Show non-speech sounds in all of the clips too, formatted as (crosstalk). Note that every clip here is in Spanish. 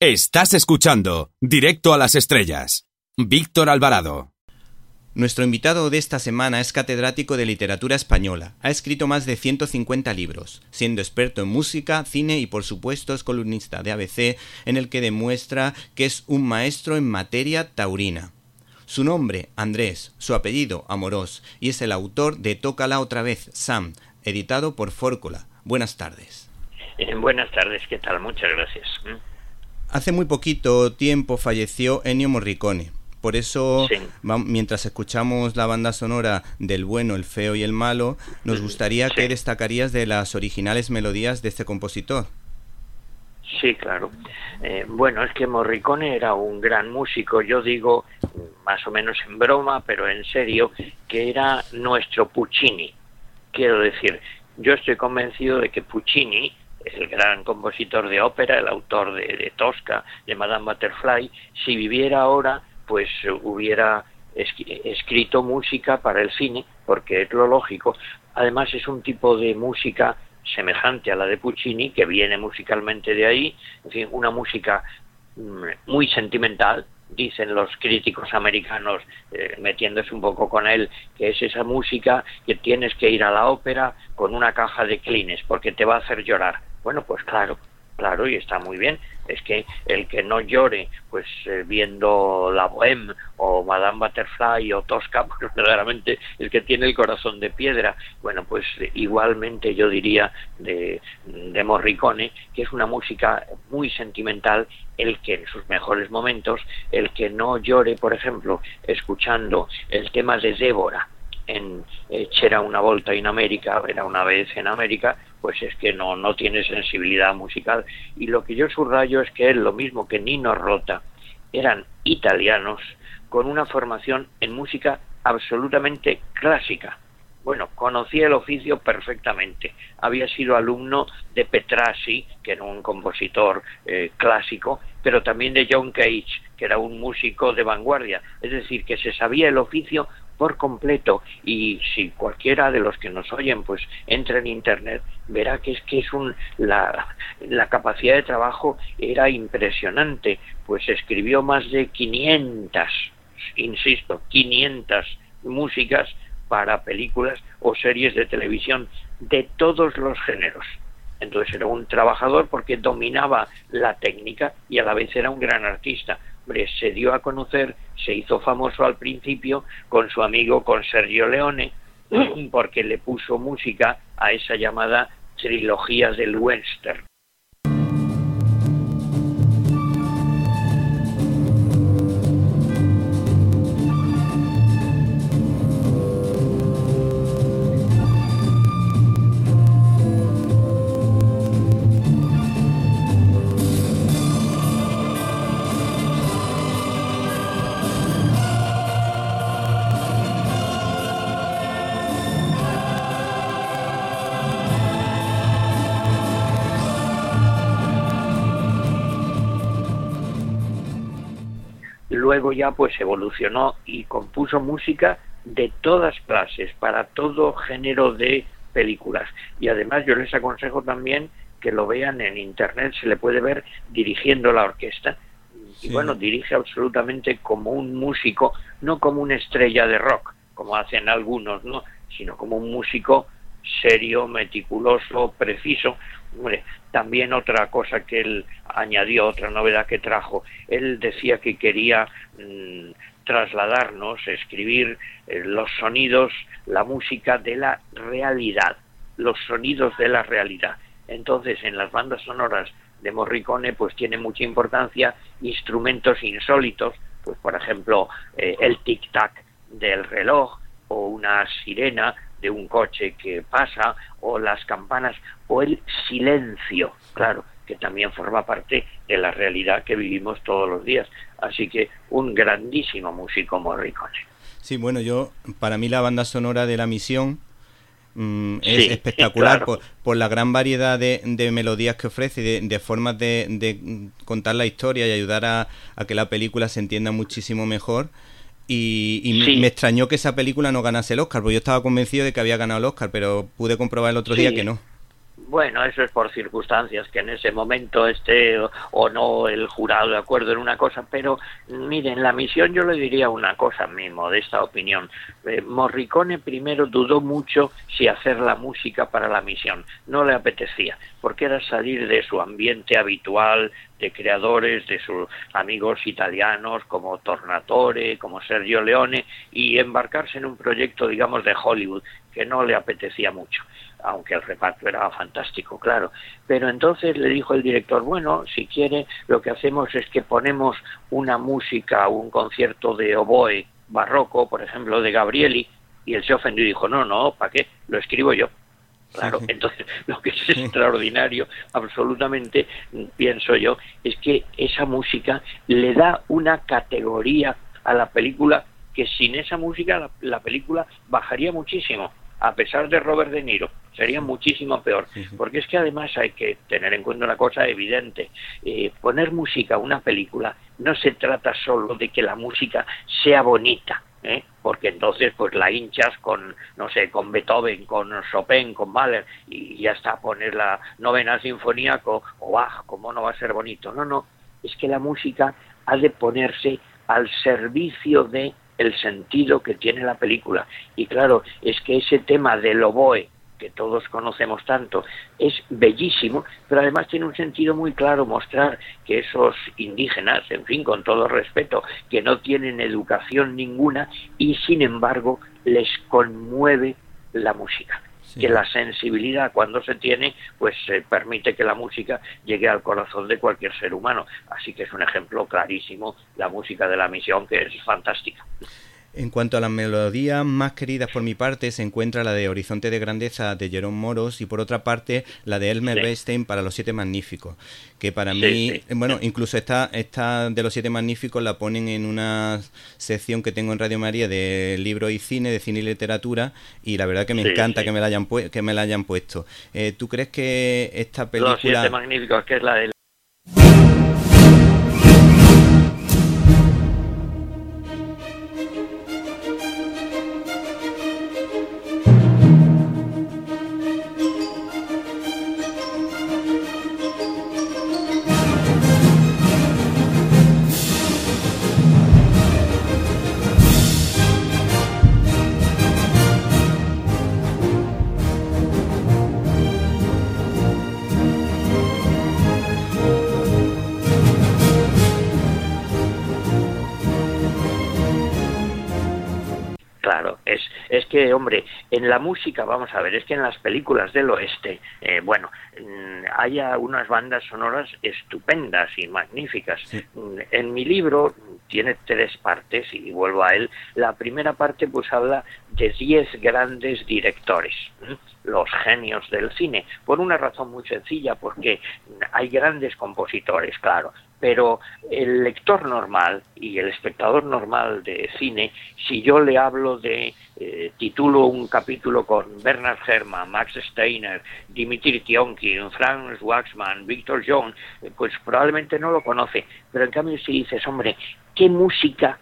Estás escuchando Directo a las Estrellas. Víctor Alvarado. Nuestro invitado de esta semana es catedrático de literatura española. Ha escrito más de 150 libros, siendo experto en música, cine y por supuesto es columnista de ABC en el que demuestra que es un maestro en materia taurina. Su nombre, Andrés, su apellido, Amorós, y es el autor de Tócala otra vez, Sam, editado por Fórcola. Buenas tardes. Eh, buenas tardes, ¿qué tal? Muchas gracias. Hace muy poquito tiempo falleció Ennio Morricone. Por eso, mientras escuchamos la banda sonora del bueno, el feo y el malo, nos gustaría que destacarías de las originales melodías de este compositor. Sí, claro. Eh, bueno, es que Morricone era un gran músico, yo digo, más o menos en broma, pero en serio, que era nuestro Puccini. Quiero decir, yo estoy convencido de que Puccini el gran compositor de ópera, el autor de, Tosca, de Madame Butterfly, si viviera ahora, pues hubiera escrito música para el cine, porque es lo lógico. Además es un tipo de música semejante a la de Puccini, que viene musicalmente de ahí, en fin, una música mm, muy sentimental, dicen los críticos americanos, eh, metiéndose un poco con él, que es esa música que tienes que ir a la ópera con una caja de clines, porque te va a hacer llorar. Bueno, pues claro, claro, y está muy bien. Es que el que no llore, pues eh, viendo La Bohème o Madame Butterfly o Tosca, (laughs) pues verdaderamente el que tiene el corazón de piedra. Bueno, pues igualmente yo diría de, de Morricone, que es una música muy sentimental, el que en sus mejores momentos, el que no llore, por ejemplo, escuchando el tema de Débora, en C'era una volta en América, era una vez en América, pues es que no, no tiene sensibilidad musical. Y lo que yo subrayo es que él, lo mismo que Nino Rota, eran italianos con una formación en música absolutamente clásica. Bueno, conocía el oficio perfectamente. Había sido alumno de Petrassi, que era un compositor eh, clásico, pero también de John Cage, que era un músico de vanguardia. Es decir, que se sabía el oficio por completo. Y si cualquiera de los que nos oyen pues entra en internet verá que es que es un la, la capacidad de trabajo era impresionante. Pues escribió más de 500 insisto 500 músicas para películas o series de televisión de todos los géneros. Entonces era un trabajador porque dominaba la técnica y a la vez era un gran artista. Se dio a conocer, se hizo famoso al principio con su amigo, con Sergio Leone, porque le puso música a esa llamada trilogía del western. Luego ya pues evolucionó y compuso música de todas clases, para todo género de películas. Y además yo les aconsejo también que lo vean en internet, se le puede ver dirigiendo la orquesta. Y bueno, dirige absolutamente como un músico, no como una estrella de rock, como hacen algunos, ¿no? sino como un músico serio, meticuloso, preciso. También otra cosa que él añadió, otra novedad que trajo, él decía que quería mm, trasladarnos, escribir eh, los sonidos, la música de la realidad, los sonidos de la realidad. Entonces, en las bandas sonoras de Morricone, pues tiene mucha importancia instrumentos insólitos, pues por ejemplo, eh, el tic-tac del reloj o una sirena de un coche que pasa o las campanas o el silencio, claro, que también forma parte de la realidad que vivimos todos los días. Así que un grandísimo músico Morricone. Sí, bueno, yo, para mí la banda sonora de La Misión mm, es (laughs) espectacular por, la gran variedad de, melodías que ofrece y de, formas de, contar la historia y ayudar a, a que la película se entienda muchísimo mejor. Y, me extrañó que esa película no ganase el Oscar, porque yo estaba convencido de que había ganado el Oscar, pero pude comprobar el otro día que no. bueno, eso es por circunstancias, que en ese momento esté o, no el jurado de acuerdo en una cosa, pero miren, la misión yo le diría una cosa mismo, de esta opinión. Eh, Morricone primero dudó mucho si hacer la música para la misión, no le apetecía, porque era salir de su ambiente habitual, de creadores, de sus amigos italianos como Tornatore, como Sergio Leone, y embarcarse en un proyecto, digamos, de Hollywood, que no le apetecía mucho aunque el reparto era fantástico, claro. Pero entonces le dijo el director, bueno, si quiere, lo que hacemos es que ponemos una música, un concierto de oboe barroco, por ejemplo, de Gabrieli, y él se ofendió y dijo, no, no, ¿para qué? Lo escribo yo. Claro, entonces (laughs) lo que es extraordinario, absolutamente, pienso yo, es que esa música le da una categoría a la película que sin esa música la película bajaría muchísimo a pesar de Robert De Niro, sería muchísimo peor. Porque es que además hay que tener en cuenta una cosa evidente. Eh, poner música a una película no se trata solo de que la música sea bonita. ¿eh? Porque entonces pues la hinchas con no sé con Beethoven con Chopin con Mahler y ya está poner la novena sinfonía o Bach cómo no va a ser bonito no no es que la música ha de ponerse al servicio de el sentido que tiene la película. Y claro, es que ese tema del oboe, que todos conocemos tanto, es bellísimo, pero además tiene un sentido muy claro mostrar que esos indígenas, en fin, con todo respeto, que no tienen educación ninguna y sin embargo les conmueve la música. Que la sensibilidad cuando se tiene pues permite que la música llegue al corazón de cualquier ser humano. Así que es un ejemplo clarísimo la música de la misión que es fantástica en cuanto a las melodías más queridas por mi parte, se encuentra la de Horizonte de Grandeza de Jerón Moros y por otra parte la de Elmer Bernstein para Los Siete Magníficos, que para mí, bueno, incluso esta, esta de Los Siete Magníficos la ponen en una sección que tengo en Radio María de libros y cine, de cine y literatura, y la verdad que me encanta que me la hayan, que me la hayan puesto. Eh, ¿Tú crees que esta película... Los Siete Magníficos, que es la de en la música, vamos a ver, es que en las películas del oeste, eh, bueno, mm, hay unas bandas sonoras estupendas y magníficas. Mm, en mi libro tiene tres partes y vuelvo a él. La primera parte pues habla de diez grandes directores, los genios del cine, por una razón muy sencilla, porque hay grandes compositores, claro, pero el lector normal y el espectador normal de cine, si yo le hablo de, eh, titulo un capítulo con Bernard Herrmann, Max Steiner, Dimitri Tionkin, Franz Waxman, Victor John, eh, pues probablemente no lo conoce, pero en cambio si dices, hombre, ¿qué música,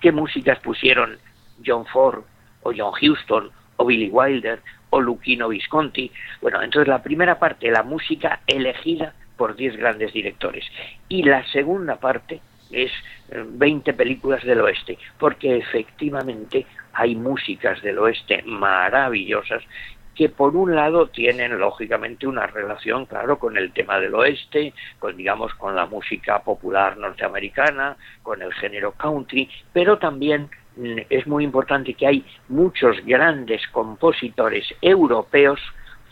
qué músicas pusieron John Ford o John Houston o Billy Wilder o Luchino Visconti? Bueno, entonces la primera parte, la música elegida por 10 grandes directores. Y la segunda parte es 20 eh, películas del oeste, porque efectivamente hay músicas del oeste maravillosas que por un lado tienen lógicamente una relación, claro, con el tema del oeste, con digamos con la música popular norteamericana, con el género country, pero también es muy importante que hay muchos grandes compositores europeos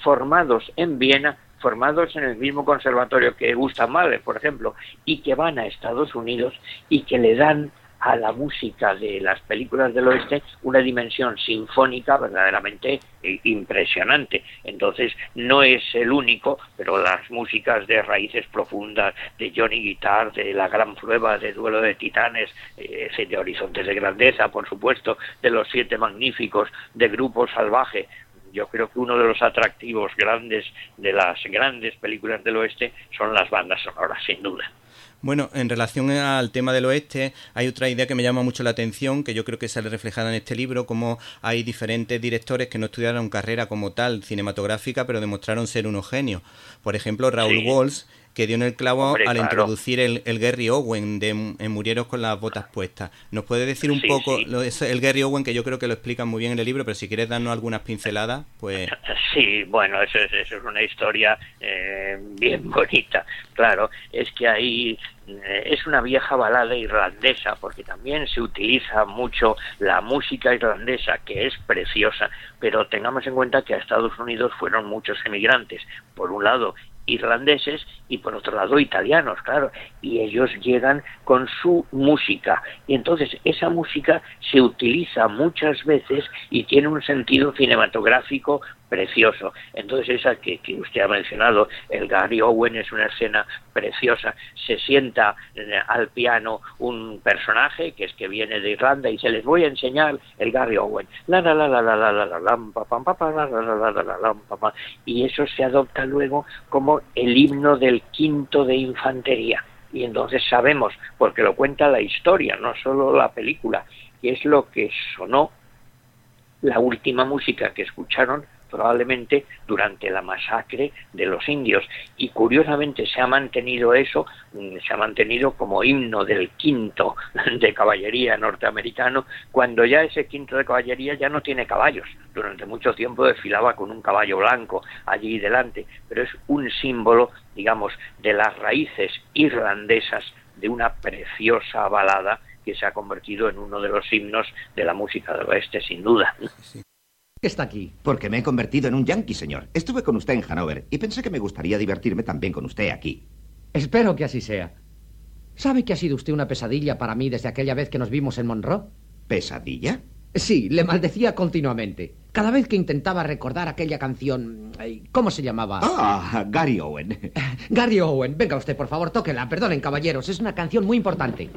formados en Viena formados en el mismo conservatorio que Gustav Mahler, por ejemplo, y que van a Estados Unidos y que le dan a la música de las películas del oeste una dimensión sinfónica verdaderamente eh, impresionante. Entonces, no es el único, pero las músicas de raíces profundas, de Johnny Guitar, de La Gran Prueba, de Duelo de Titanes, eh, de Horizontes de Grandeza, por supuesto, de Los Siete Magníficos, de Grupo Salvaje, yo creo que uno de los atractivos grandes de las grandes películas del oeste son las bandas sonoras, sin duda. Bueno, en relación al tema del oeste, hay otra idea que me llama mucho la atención, que yo creo que sale reflejada en este libro, como hay diferentes directores que no estudiaron carrera como tal cinematográfica, pero demostraron ser unos genios. Por ejemplo, Raúl Walsh, que dio en el clavo al introducir el, Gary Owen de en Murieros con las botas puestas. ¿Nos puede decir un poco Lo, el Gary Owen, que yo creo que lo explica muy bien en el libro, pero si quieres darnos algunas pinceladas, pues... (laughs) Sí, bueno, eso es, eso es una historia eh, bien bonita. Claro, es que ahí eh, es una vieja balada irlandesa, porque también se utiliza mucho la música irlandesa, que es preciosa, pero tengamos en cuenta que a Estados Unidos fueron muchos emigrantes. Por un lado, irlandeses y por otro lado italianos, claro, y ellos llegan con su música. Y entonces esa música se utiliza muchas veces y tiene un sentido cinematográfico precioso. Entonces esa que, usted ha mencionado, el Gary Owen es una escena preciosa. Se sienta al piano un personaje que es que viene de Irlanda y se les voy a enseñar el Gary Owen. La la la la la la la la la la y eso se adopta luego como el himno del quinto de infantería. Y entonces sabemos, porque lo cuenta la historia, no solo la película, que es lo que sonó la última música que escucharon probablemente durante la masacre de los indios. Y curiosamente se ha mantenido eso, mm, se ha mantenido como himno del quinto (laughs) de caballería norteamericano, cuando ya ese quinto de caballería ya no tiene caballos. Durante mucho tiempo desfilaba con un caballo blanco allí delante, pero es un símbolo, digamos, de las raíces irlandesas de una preciosa balada que se ha convertido en uno de los himnos de la música del oeste, sin duda está aquí? Porque me he convertido en un yankee, señor. Estuve con usted en Hanover y pensé que me gustaría divertirme también con usted aquí. Espero que así sea. ¿Sabe que ha sido usted una pesadilla para mí desde aquella vez que nos vimos en Monroe? ¿Pesadilla? Sí, le maldecía continuamente. Cada vez que intentaba recordar aquella canción... ¿Cómo se llamaba? Ah, Gary Owen. (laughs) Gary Owen. Venga usted, por favor, tóquela. Perdonen, caballeros. Es una canción muy importante.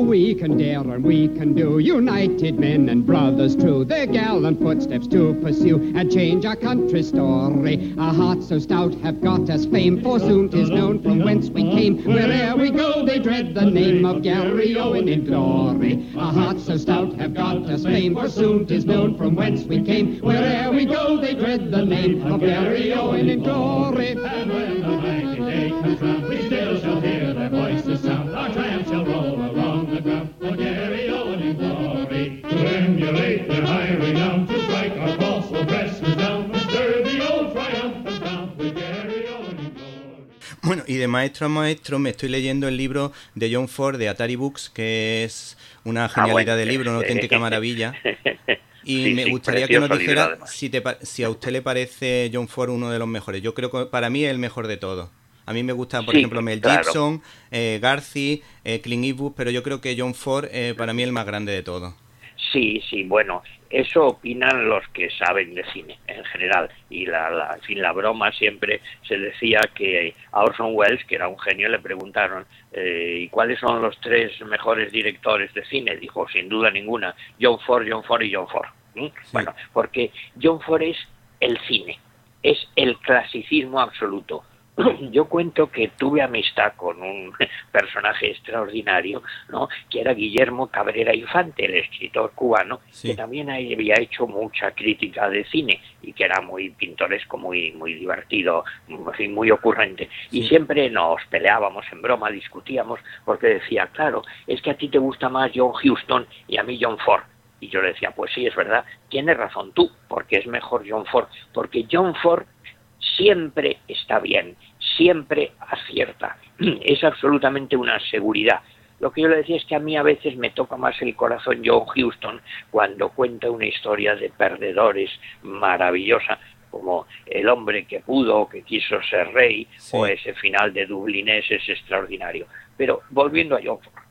We can dare and we can do, united men and brothers true, their gallant footsteps to pursue and change our country's story. Our hearts so stout have got us fame, for soon 'tis known from whence we came. Where'er we go, they dread the name of Gary Owen in glory. Our hearts so stout have got us fame, for soon 'tis known from whence we came. Where'er we go, they dread the name of Gary Owen in glory. And when the mighty day comes round, y de maestro a maestro me estoy leyendo el libro de John Ford de Atari Books, que es una ah, genialidad de libro, una auténtica maravilla. (laughs) Y me gustaría que nos dijera si, si a usted le parece John Ford uno de los mejores. Yo creo que para mí es el mejor de todos. A mí me gusta, por ejemplo, Mel Gibson, eh, Garci, eh, Clint Eastwood, pero yo creo que John Ford eh, para mí es el más grande de todos. Sí, sí, bueno, eso opinan los que saben de cine en general. Y la, la, en fin, la broma siempre se decía que a Orson Welles, que era un genio, le preguntaron eh, ¿y cuáles son los tres mejores directores de cine? Dijo, sin duda ninguna, John Ford, John Ford y John Ford. Bueno, porque John Ford es el cine, es el clasicismo absoluto. (coughs) yo cuento que tuve amistad con un (laughs) personaje extraordinario, ¿no? que era Guillermo Cabrera Infante, el escritor cubano, que también había hecho mucha crítica de cine y que era muy pintoresco, muy, muy divertido, muy ocurrente. Y siempre nos peleábamos en broma, discutíamos, porque decía, claro, es que a ti te gusta más John Huston y a mí John Ford. Y yo le decía, pues sí, es verdad, tienes razón tú, porque es mejor John Ford, porque John Ford siempre está bien, siempre acierta. (clears throat) Es absolutamente una seguridad. Lo que yo le decía es que a mí a veces me toca más el corazón John Houston cuando cuenta una historia de perdedores maravillosa, como El hombre que pudo, que quiso ser rey, o ese final de Dublinés es extraordinario. Pero volviendo a John Ford,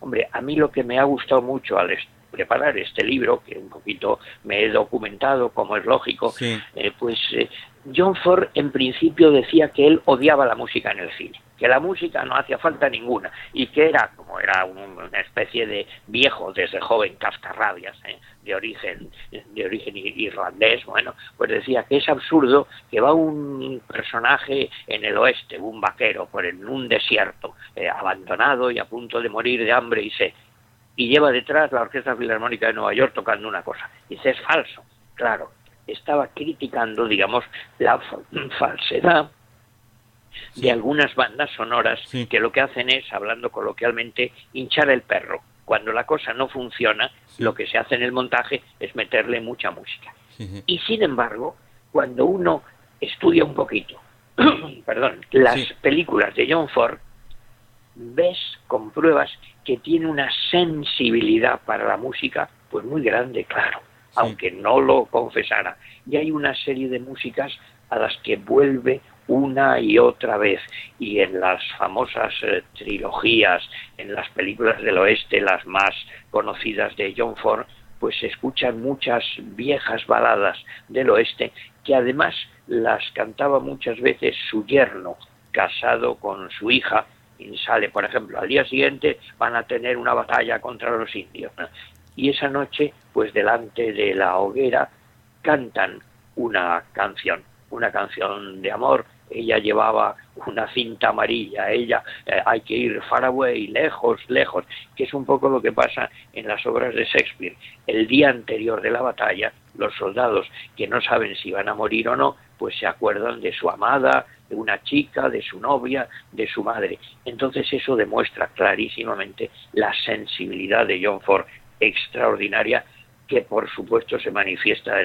hombre, a mí lo que me ha gustado mucho al preparar este libro, que un poquito me he documentado, como es lógico, eh, pues eh, John Ford en principio decía que él odiaba la música en el cine, que la música no hacía falta ninguna y que era, como era una especie de viejo desde joven cascarrabias, ¿eh? de origen de origen irlandés, bueno, pues decía que es absurdo que va un personaje en el oeste, un vaquero, por en un desierto, eh, abandonado y a punto de morir de hambre y sed, y lleva detrás la Orquesta Filarmónica de Nueva York tocando una cosa. Dice, es falso. Claro, estaba criticando, digamos, la falsedad de algunas bandas sonoras que lo que hacen es, hablando coloquialmente, hinchar el perro. Cuando la cosa no funciona, lo que se hace en el montaje es meterle mucha música. Y sin embargo, cuando uno estudia un poquito, (clears throat) perdón, las películas de John Ford, ves, compruebas que tiene una sensibilidad para la música, pues muy grande, claro, aunque no lo confesara. Y hay una serie de músicas a las que vuelve una y otra vez. Y en las famosas eh, trilogías, en las películas del oeste, las más conocidas de John Ford, pues se escuchan muchas viejas baladas del oeste que además las cantaba muchas veces su yerno, casado con su hija, y sale, por ejemplo, al día siguiente van a tener una batalla contra los indios. Y esa noche, pues delante de la hoguera, cantan una canción, una canción de amor ella llevaba una cinta amarilla, ella eh, hay que ir far away, lejos, lejos, que es un poco lo que pasa en las obras de Shakespeare. El día anterior de la batalla, los soldados que no saben si van a morir o no, pues se acuerdan de su amada, de una chica, de su novia, de su madre. Entonces eso demuestra clarísimamente la sensibilidad de John Ford extraordinaria que por supuesto se manifiesta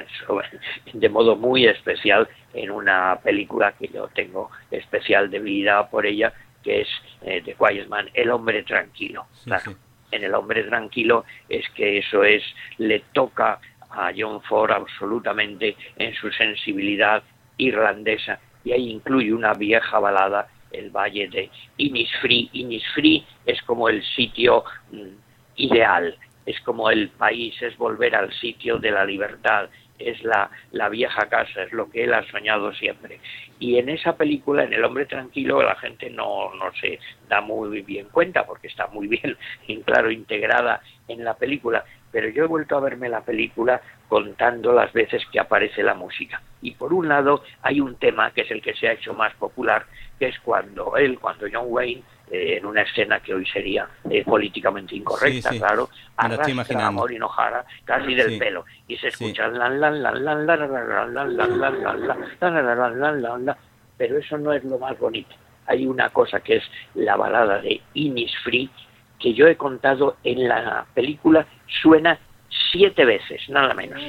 de modo muy especial en una película que yo tengo especial debilidad por ella, que es eh, de Quiet Man, El hombre tranquilo. En El hombre tranquilo es que eso es, le toca a John Ford absolutamente en su sensibilidad irlandesa y ahí incluye una vieja balada, el valle de Innisfree. Innisfree es como el sitio mm, ideal, es como el país, es volver al sitio de la libertad, es la, la vieja casa, es lo que él ha soñado siempre. Y en esa película, en El hombre tranquilo, la gente no, no se da muy bien cuenta porque está muy (laughs) bien, claro, integrada en la película. Pero yo he vuelto a verme la película contando las veces que aparece la música. Y por un lado hay un tema que es el que se ha hecho más popular, que es cuando él, cuando John Wayne eh, en una escena que hoy sería eh, políticamente incorrecta, claro, arrastra a Maureen O'Hara casi del pelo y se escucha pero eso no es lo más bonito. Hay una cosa que es la balada de Innisfree que yo he contado en la película suena siete veces, nada menos.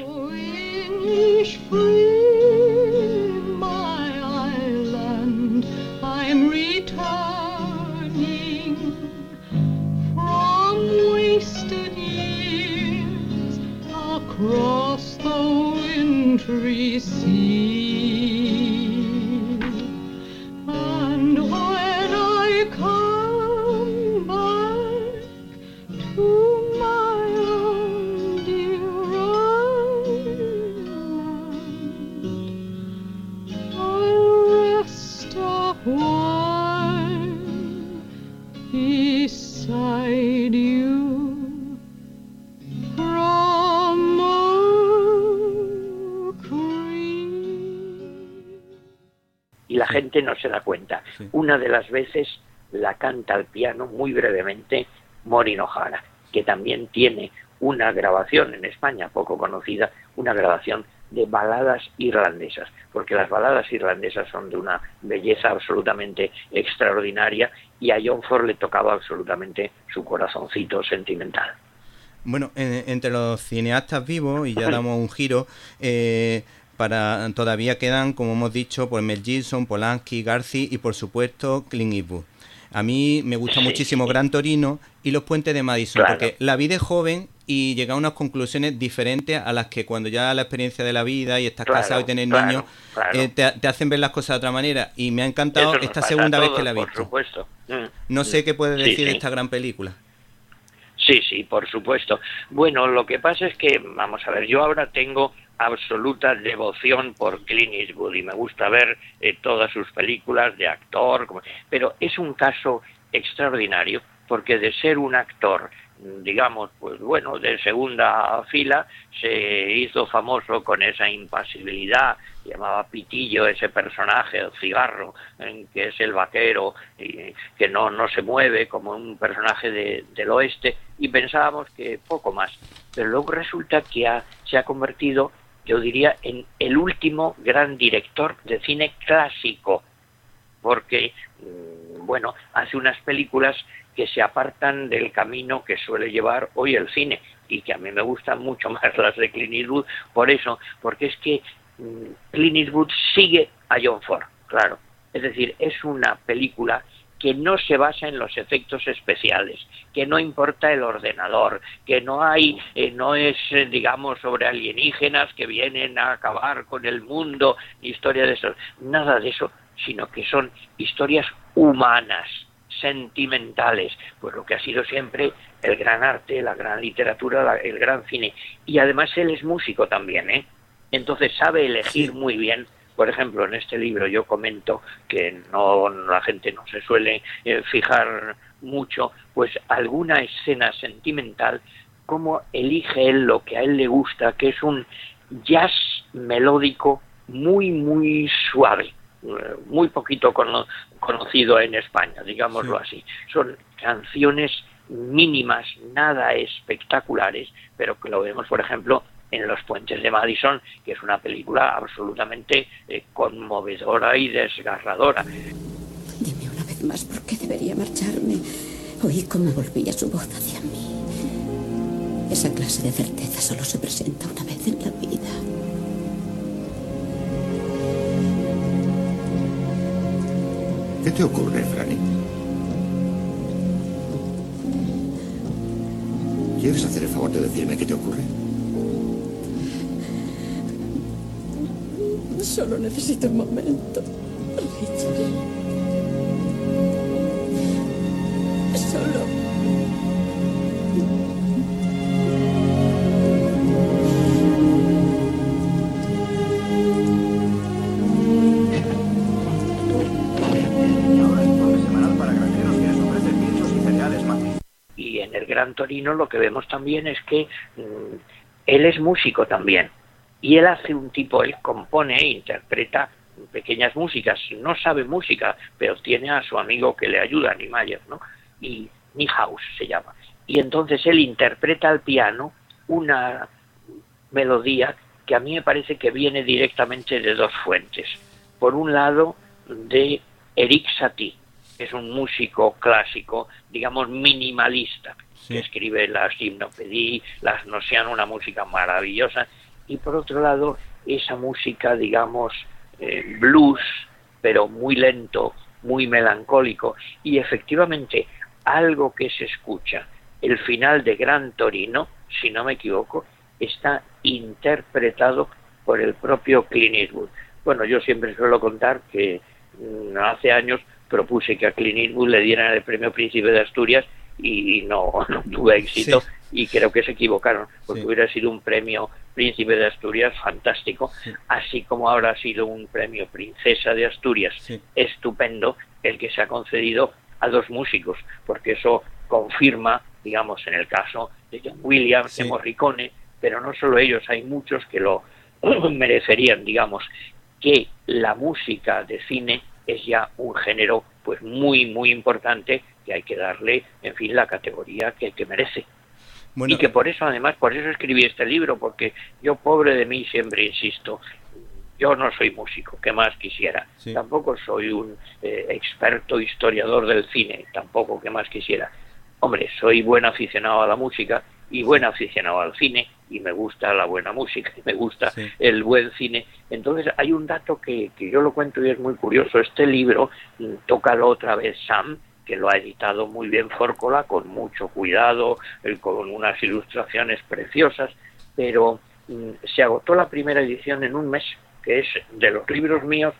Y la gente no se da cuenta. Una de las veces la canta al piano muy brevemente Maureen O'Hara, que también tiene una grabación en España poco conocida, una grabación de baladas irlandesas, porque las baladas irlandesas son de una belleza absolutamente extraordinaria y a John Ford le tocaba absolutamente su corazoncito sentimental. Bueno, entre los cineastas vivos, y ya (laughs) damos un giro, eh, para todavía quedan, como hemos dicho, por Mel Gibson, Polanski, Garci y por supuesto Clint Eastwood. A mí me gusta muchísimo Gran Torino y Los Puentes de Madison, porque la vida es joven y llega a unas conclusiones diferentes a las que cuando ya la experiencia de la vida y estás casado y tienes niños eh, te, hacen ver las cosas de otra manera. Y me ha encantado esta segunda vez que la he visto. supuesto. Mm. No sé qué puedes decir de esta gran película. Sí, sí, por supuesto. Bueno, lo que pasa es que, vamos a ver, yo ahora tengo absoluta devoción por Clint Eastwood y me gusta ver eh, todas sus películas de actor, pero es un caso extraordinario porque de ser un actor digamos, pues bueno, de segunda fila, se hizo famoso con esa impasibilidad, llamaba Pitillo ese personaje, el cigarro, que es el vaquero, y que no, no se mueve como un personaje del oeste, y pensábamos que poco más. Pero luego resulta que se ha convertido, yo diría, en el último gran director de cine clásico, porque, mm, bueno, hace unas películas que se apartan del camino que suele llevar hoy el cine y que a mí me gustan mucho (laughs) más las de Clint Eastwood por eso, porque es que mm, Clint Eastwood sigue a John Ford, claro. Es decir, es una película que no se basa en los efectos especiales, que no importa el ordenador, que no hay, eh, no es, eh, digamos, sobre alienígenas que vienen a acabar con el mundo, historia de eso, nada de eso, sino que son historias humanas, sentimentales, pues lo que ha sido siempre el gran arte, la gran literatura, el gran cine. Y además él es músico también, ¿eh? Entonces sabe elegir muy bien. Por ejemplo, en este libro yo comento que no la gente no se suele eh, fijar mucho, pues alguna escena sentimental, cómo elige él lo que a él le gusta, que es un jazz melódico muy, muy suave muy poquito conocido en España, digámoslo así. Son canciones mínimas, nada espectaculares, pero que lo vemos, por ejemplo, en Los Puentes de Madison, que es una película absolutamente eh, conmovedora y desgarradora. Dime una vez más por qué debería marcharme. Oí cómo volvía su voz hacia mí. Esa clase de certeza solo se presenta una vez en la vida. ¿Qué te ocurre, Franny? ¿Quieres hacer el favor de decirme qué te ocurre? Solo necesito un momento, Richard. Torino lo que vemos también es que mm, él es músico también y él hace un tipo, él compone e interpreta pequeñas músicas, no sabe música, pero tiene a su amigo que le ayuda, Niemeyer, ¿no? Y Niehaus se llama. Y entonces él interpreta al piano una melodía que a mí me parece que viene directamente de dos fuentes. Por un lado, de Eric Satie, es un músico clásico, digamos minimalista, que escribe las himnopedí, las sean una música maravillosa, y por otro lado, esa música, digamos, eh, blues, pero muy lento, muy melancólico, y efectivamente algo que se escucha, el final de Gran Torino, si no me equivoco, está interpretado por el propio Clint Eastwood. Bueno, yo siempre suelo contar que mm, hace años propuse que a Clint Eastwood le dieran el premio Príncipe de Asturias y (laughs) no, tuve éxito y creo que se equivocaron, porque hubiera sido un premio Príncipe de Asturias fantástico, así como ahora ha sido un premio Princesa de Asturias estupendo el que se ha concedido a dos músicos, porque eso confirma, digamos, en el caso de John Williams, de Morricone, pero no solo ellos, hay muchos que lo (clears throat) merecerían, digamos, que la música de cine es ya un género pues muy muy importante que hay que darle, en fin, la categoría que, que merece. y que por eso, además, por eso escribí este libro, porque yo, pobre de mí, siempre insisto, yo no soy músico, ¿qué más quisiera? Tampoco soy un eh, experto historiador del cine, tampoco, ¿qué más quisiera? Hombre, soy buen aficionado a la música y buen aficionado al cine y me gusta la buena música y me gusta el buen cine. Entonces hay un dato que, que yo lo cuento y es muy curioso. Este libro, mm, tócalo otra vez Sam, que lo ha editado muy bien Fórcola, con mucho cuidado, con unas ilustraciones preciosas, pero mm, se agotó la primera edición en un mes, que es de los libros míos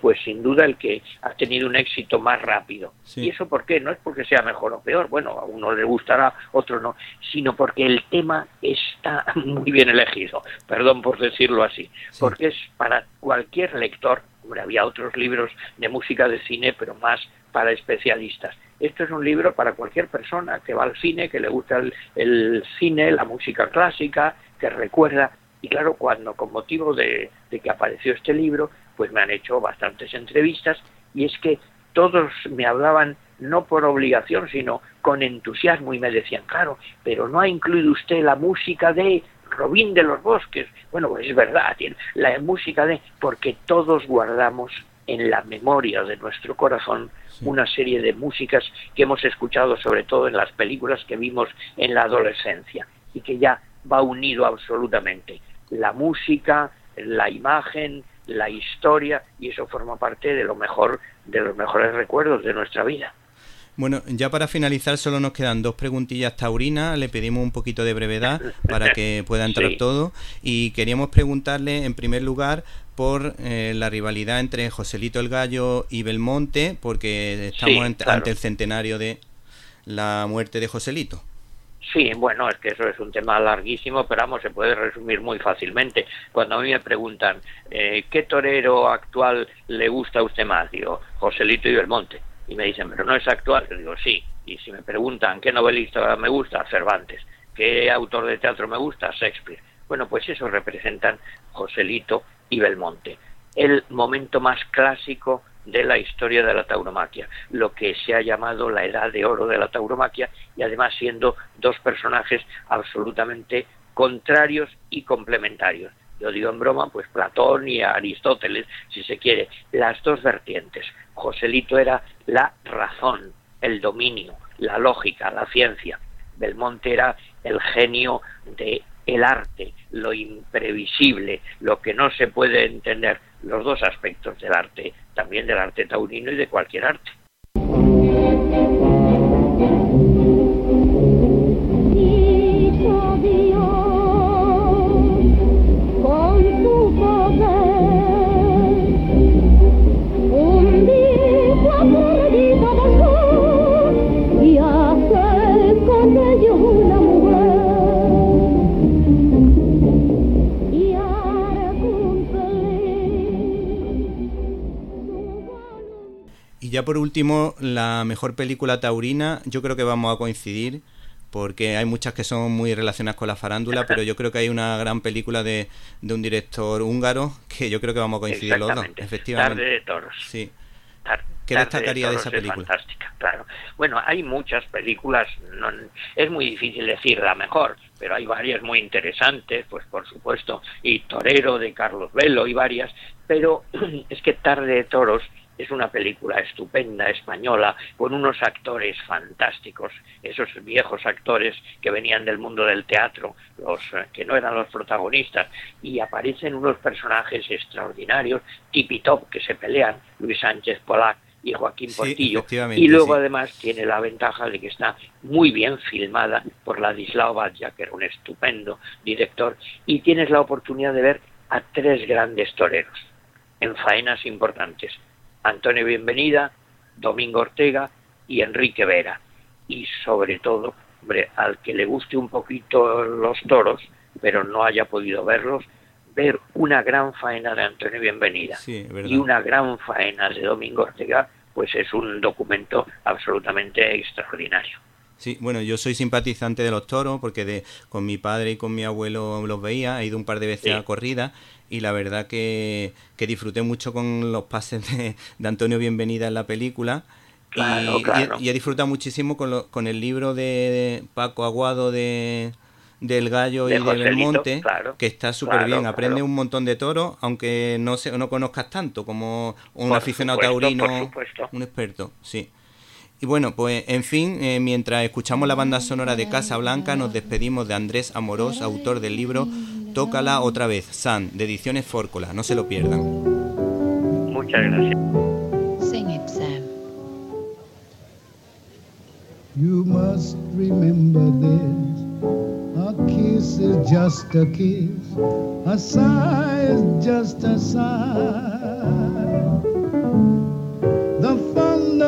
pues sin duda el que ha tenido un éxito más rápido. ¿Y eso por qué? No es porque sea mejor o peor, bueno, a uno le gustará, a otro no, sino porque el tema está (laughs) muy bien elegido, perdón por decirlo así, porque es para cualquier lector, hombre, había otros libros de música de cine, pero más para especialistas. Esto es un libro para cualquier persona que va al cine, que le gusta el, el cine, la música clásica, que recuerda y claro, cuando con motivo de, que apareció este libro, pues me han hecho bastantes entrevistas y es que todos me hablaban no por obligación, sino con entusiasmo y me decían, claro, pero no ha incluido usted la música de Robín de los Bosques. Bueno, pues es verdad, la música de, porque todos guardamos en la memoria de nuestro corazón una serie de músicas que hemos escuchado sobre todo en las películas que vimos en la adolescencia y que ya va unido absolutamente la música, la imagen, la historia y eso forma parte de lo mejor de los mejores recuerdos de nuestra vida. Bueno, ya para finalizar solo nos quedan dos preguntillas taurinas, le pedimos un poquito de brevedad para que pueda entrar todo y queríamos preguntarle en primer lugar por eh, la rivalidad entre Joselito el Gallo y Belmonte porque estamos ante el centenario de la muerte de Joselito. Sí, bueno, es que eso es un tema larguísimo, pero vamos, se puede resumir muy fácilmente. Cuando a mí me preguntan, eh, ¿qué torero actual le gusta a usted más? Digo, Joselito y Belmonte. Y me dicen, pero no es actual. Yo digo, sí. Y si me preguntan, ¿qué novelista me gusta? Cervantes. ¿Qué autor de teatro me gusta? Shakespeare. Bueno, pues eso representan Joselito y Belmonte. El momento más clásico de la historia de la tauromaquia, lo que se ha llamado la edad de oro de la tauromaquia y además siendo dos personajes absolutamente contrarios y complementarios. Yo digo en broma, pues Platón y Aristóteles, si se quiere, las dos vertientes. Joselito era la razón, el dominio, la lógica, la ciencia. Belmonte era el genio de el arte, lo imprevisible, lo que no se puede entender, los dos aspectos del arte, también del arte taurino y de cualquier arte. Ya por último, la mejor película taurina, yo creo que vamos a coincidir, porque hay muchas que son muy relacionadas con la farándula, (laughs) pero yo creo que hay una gran película de, de un director húngaro que yo creo que vamos a coincidir los dos, efectivamente. Tarde de toros. Sí. ¿Qué destacaría de, esa película? fantástica, claro. Bueno, hay muchas películas, no, es muy difícil decir la mejor, pero hay varias muy interesantes, pues por supuesto, y Torero de Carlos Velo y varias, pero (clears throat) es que Tarde de Toros es una película estupenda, española, con unos actores fantásticos, esos viejos actores que venían del mundo del teatro, los eh, que no eran los protagonistas, y aparecen unos personajes extraordinarios, tipitop, que se pelean, Luis Sánchez Polac y Joaquín Portillo, y luego además tiene la ventaja de que está muy bien filmada por Ladislao Badja, que era un estupendo director, y tienes la oportunidad de ver a tres grandes toreros en faenas importantes. Antonio Bienvenida, Domingo Ortega y Enrique Vera. Y sobre todo, hombre, al que le guste un poquito los toros, pero no haya podido verlos, ver una gran faena de Antonio Bienvenida y una gran faena de Domingo Ortega, pues es un documento absolutamente extraordinario. Sí, bueno, yo soy simpatizante de los toros porque de, con mi padre y con mi abuelo los veía, he ido un par de veces a corrida y la verdad que, que disfruté mucho con los pases de, Antonio Bienvenida en la película. y, he disfrutado muchísimo con, con el libro de Paco Aguado de del Gallo y de Belmonte, que está súper bien. Aprende un montón de toros, aunque no se, no conozcas tanto como un aficionado taurino, un experto, sí. Y bueno, pues en fin, eh, mientras escuchamos la banda sonora de Casa Blanca, nos despedimos de Andrés Amorós, autor del libro Tócala otra vez, San, de Ediciones Fórcola. No se lo pierdan. Muchas gracias. Sing it, Sam. You must remember this. A kiss is just a kiss. A sigh is just a sigh.